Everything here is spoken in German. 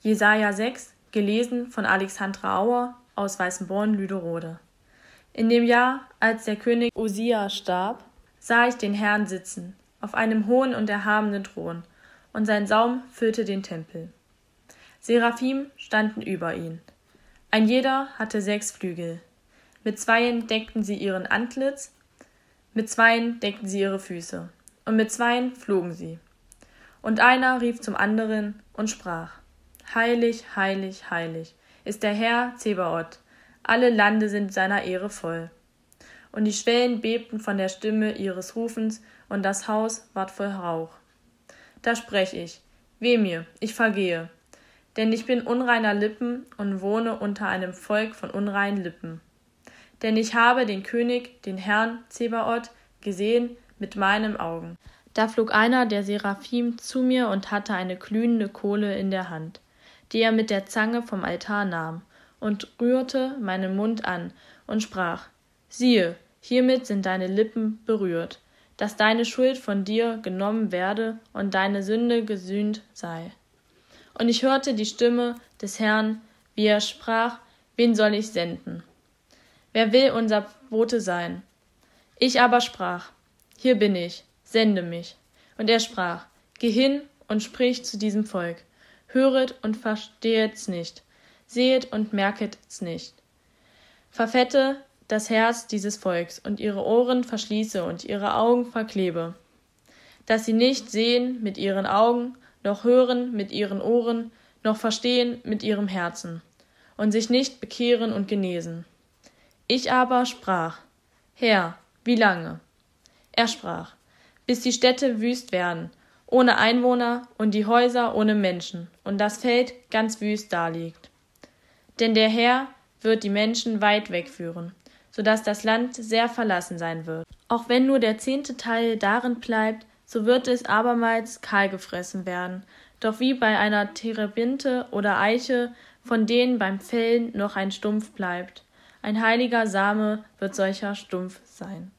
Jesaja 6, gelesen von Alexandra Auer aus Weißenborn, Lüderode. In dem Jahr, als der König Usia starb, sah ich den Herrn sitzen, auf einem hohen und erhabenen Thron, und sein Saum füllte den Tempel. Seraphim standen über ihn. Ein jeder hatte sechs Flügel. Mit zweien deckten sie ihren Antlitz, mit zweien deckten sie ihre Füße, und mit zweien flogen sie. Und einer rief zum anderen und sprach: Heilig, heilig, heilig ist der Herr Zebaoth, alle Lande sind seiner Ehre voll. Und die Schwellen bebten von der Stimme ihres Rufens, und das Haus ward voll Rauch. Da sprech ich, weh mir, ich vergehe, denn ich bin unreiner Lippen und wohne unter einem Volk von unreinen Lippen. Denn ich habe den König, den Herrn Zebaoth, gesehen mit meinen Augen. Da flog einer der Seraphim zu mir und hatte eine glühende Kohle in der Hand, die er mit der Zange vom Altar nahm, und rührte meinen Mund an und sprach: Siehe, hiermit sind deine Lippen berührt, dass deine Schuld von dir genommen werde und deine Sünde gesühnt sei. Und ich hörte die Stimme des Herrn, wie er sprach: Wen soll ich senden? Wer will unser Bote sein? Ich aber sprach: Hier bin ich, sende mich. Und er sprach: Geh hin und sprich zu diesem Volk. Höret und verstehet's nicht, sehet und merket's nicht. Verfette das Herz dieses Volks und ihre Ohren verschließe und ihre Augen verklebe, dass sie nicht sehen mit ihren Augen, noch hören mit ihren Ohren, noch verstehen mit ihrem Herzen und sich nicht bekehren und genesen. Ich aber sprach, Herr, wie lange? Er sprach, bis die Städte wüst werden, ohne Einwohner und die Häuser ohne Menschen und das Feld ganz wüst daliegt. Denn der Herr wird die Menschen weit wegführen, so dass das Land sehr verlassen sein wird. Auch wenn nur der zehnte Teil darin bleibt, so wird es abermals kahl gefressen werden. Doch wie bei einer Terebinte oder Eiche, von denen beim Fällen noch ein Stumpf bleibt. Ein heiliger Same wird solcher Stumpf sein.